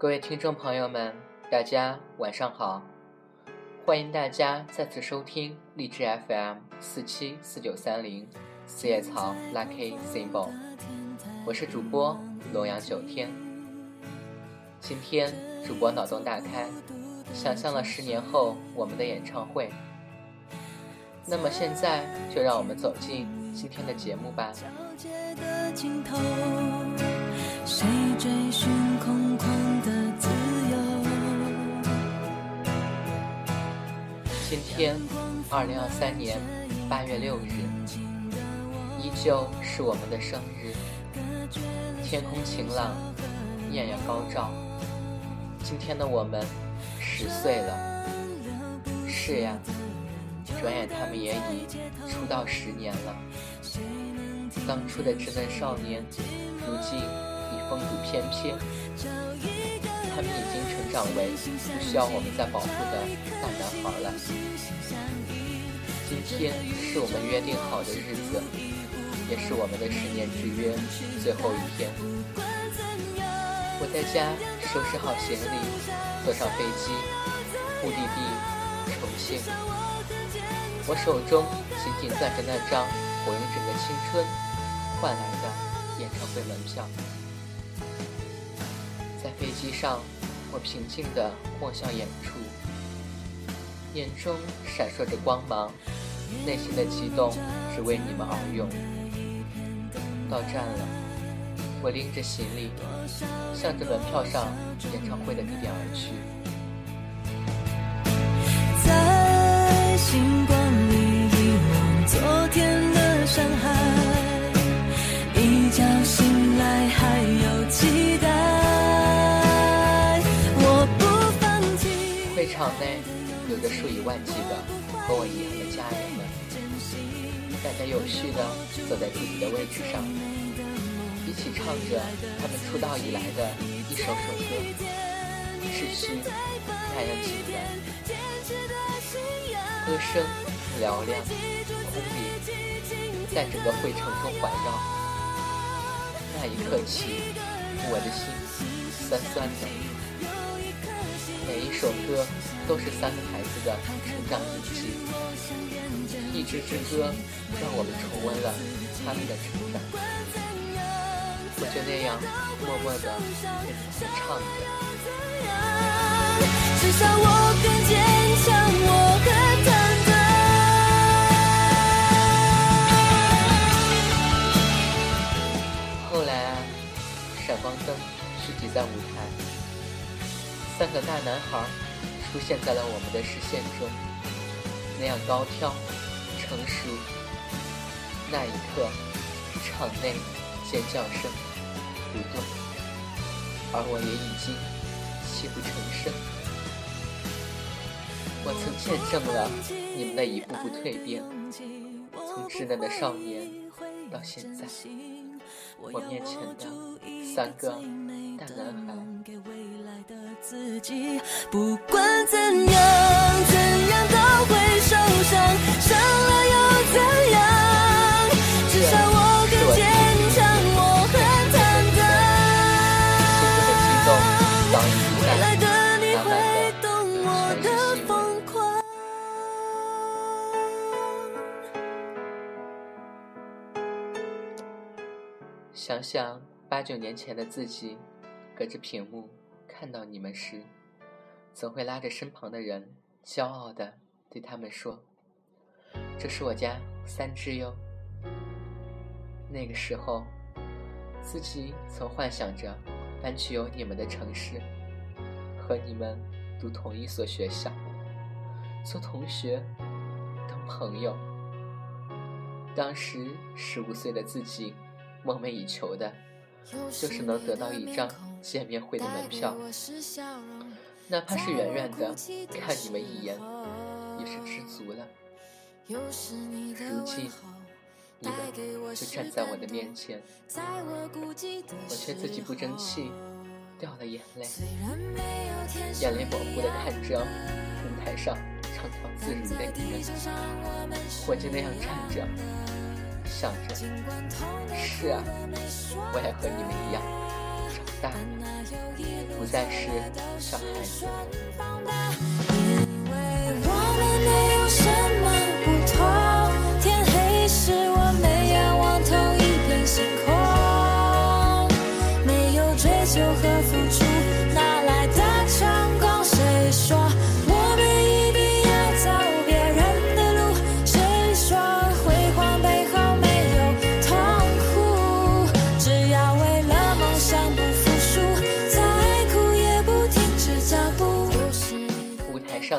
各位听众朋友们，大家晚上好！欢迎大家再次收听荔枝 FM 四七四九三零四叶草 Lucky Symbol，我是主播龙阳九天。今天主播脑洞大开，想象了十年后我们的演唱会。那么现在就让我们走进今天的节目吧。今天，二零二三年八月六日，依旧是我们的生日。天空晴朗，艳阳高照。今天的我们十岁了。是呀，转眼他们也已出道十年了。当初的稚嫩少年，如今已。风度翩翩，他们已经成长为不需要我们再保护的大男孩了。今天是我们约定好的日子，也是我们的十年之约最后一天。我在家收拾好行李，坐上飞机，目的地重庆。我手中紧紧攥着那张我用整个青春换来的演唱会门票。飞机上，我平静地望向远处，眼中闪烁着光芒，内心的激动只为你们而用。到站了，我拎着行李，向着门票上演唱会的地点而去。场内有着数以万计的和我一样的家人们，大家有序的坐在自己的位置上，一起唱着他们出道以来的一首首歌，秩序那样简单，歌声嘹亮空灵，在整个会场中环绕。那一刻起，我的心酸酸的。每一首歌都是三个孩子的成长日记，一支支歌让我们重温了他们的成长。我就那样默默的唱着。三个大男孩出现在了我们的视线中，那样高挑、成熟。那一刻，场内尖叫声不断，而我也已经泣不成声。我曾见证了你们的一步步蜕变，从稚嫩的少年到现在，我面前的三个大男孩。自己不管怎样怎样都会受伤伤了又怎样至少我更坚强我很坦荡未来的你会懂我的疯狂想想八九年前的自己隔着屏幕看到你们时，总会拉着身旁的人，骄傲地对他们说：“这是我家三只哟。”那个时候，自己曾幻想着搬去有你们的城市，和你们读同一所学校，做同学，当朋友。当时十五岁的自己，梦寐以求的，就是能得到一张。见面会的门票，哪怕是远远的看你们一眼，也是知足了。如今，你们就站在我的面前，我却自己不争气，掉了眼泪，眼泪模糊的看着舞台上唱跳自如的你们，我就那样站着，想着，是啊，我也和你们一样。长大，不再是小孩子。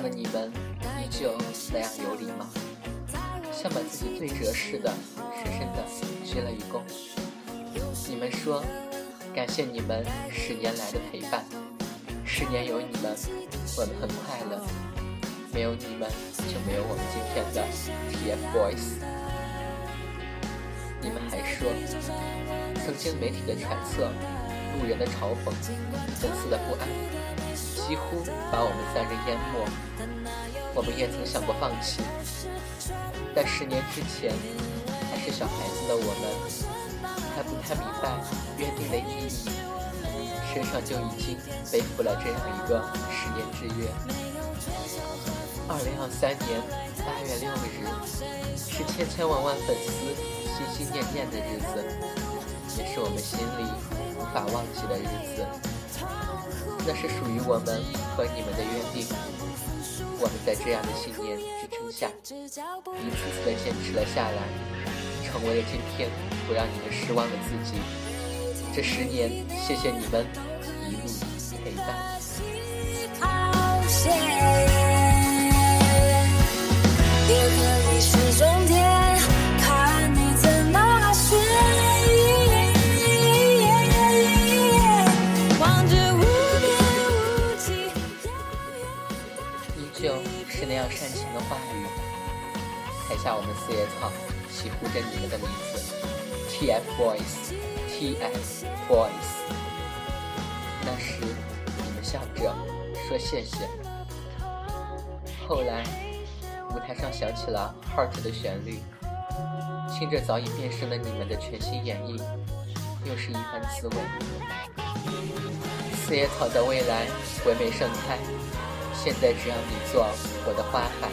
上的你们依旧那样有礼貌，像把自己对折似的，深深的鞠了一躬。你们说，感谢你们十年来的陪伴，十年有你们，我们很快乐；没有你们，就没有我们今天的 TFBOYS。你们还说，曾经媒体的揣测，路人的嘲讽，粉丝的不安。几乎把我们三人淹没，我们也曾想过放弃，但十年之前还是小孩子的我们，还不太明白约定的意义，身上就已经背负了这样一个十年之约。二零二三年八月六日，是千千万万粉丝心心念念的日子，也是我们心里无法忘记的日子。那是属于我们和你们的约定，我们在这样的信念支撑下，一次次的坚持了下来，成为了今天不让你们失望的自己。这十年，谢谢你们一路陪伴。下我们四叶草齐呼着你们的名字，TFBOYS，TFBOYS。那时你们笑着说谢谢。后来舞台上响起了《Heart》的旋律，听着早已变身了你们的全新演绎，又是一番滋味。四叶草的未来唯美盛开，现在只要你做我的花海。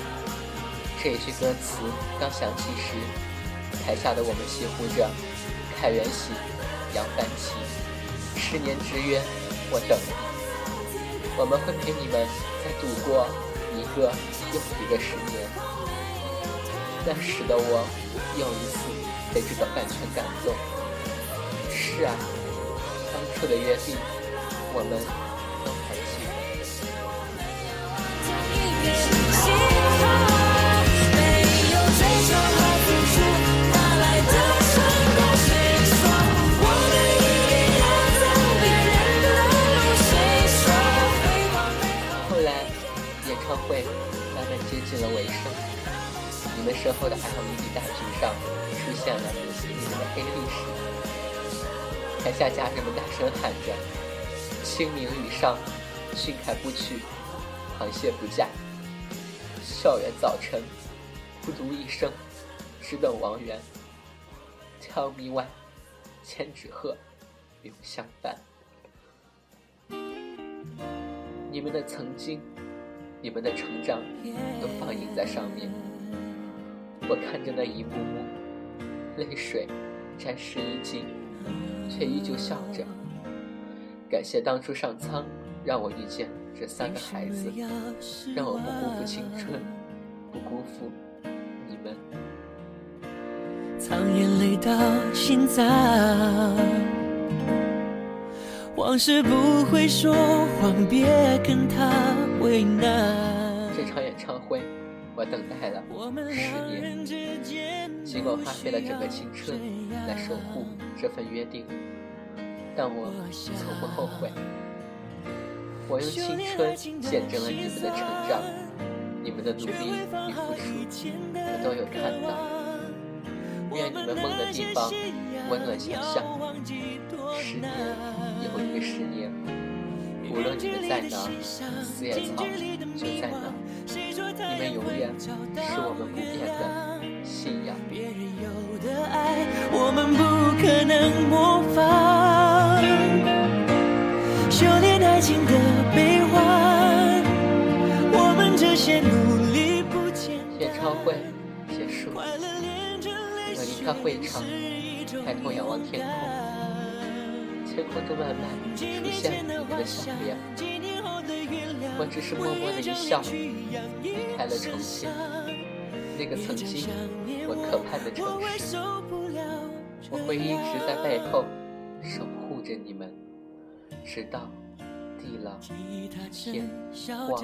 这一句歌词刚响起时，台下的我们齐呼着“开元喜，杨帆起，十年之约，我等你”。我们会陪你们再度过一个又一个十年。那时的我又一次被这个版权感动。是啊，当初的约定，我们都还记得。慢慢接近了尾声，你们身后的 LED 大屏上出现了你们的黑历史。台下家人们大声喊着：“清明雨上，训凯不取，螃蟹不嫁。校园早晨，孤独一生，只等王源。Tell me why，千纸鹤，永相伴。”你们的曾经。你们的成长都放映在上面，我看着那一幕幕，泪水沾湿衣襟，却依旧笑着。感谢当初上苍让我遇见这三个孩子，让我不辜负青春，不辜负你们。藏眼泪到心脏，往事不会说谎，别跟他。这场演唱会，我等待了十年，尽管花费了整个青春来守护这份约定，但我从不后悔。我用青春见证了你们的成长，你们的努力与付出，我都有看到。愿你们梦的地方，温暖想象。十年，以后一个十年，无论你们在哪，四叶草就在哪。你们永远是我们不变的信仰。别人有的爱，我们不可能模仿。修炼爱情的悲欢，我们这些努力不简单。演唱会结束。快乐场，抬头仰望天空，天空中慢慢出现了你们的笑脸。我只是默默的一笑，离开了重庆，那个曾经我渴盼的城市。我会一直在背后守护着你们，直到地老天荒。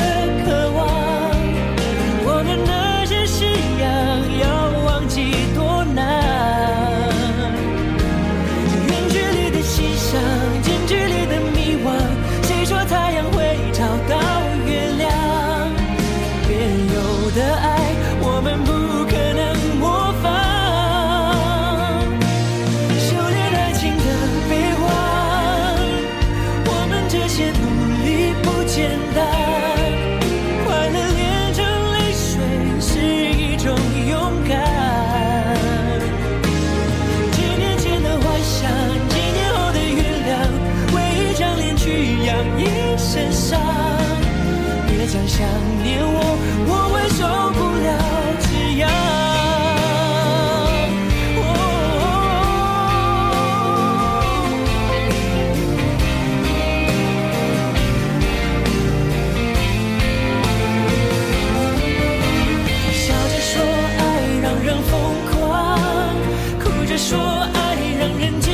的爱我们不可能模仿修炼爱情的悲欢我们这些努力不简单快乐炼成泪水是一种勇敢几年前的幻想几年后的原谅为一张脸去养一身伤别讲想念爱让人坚。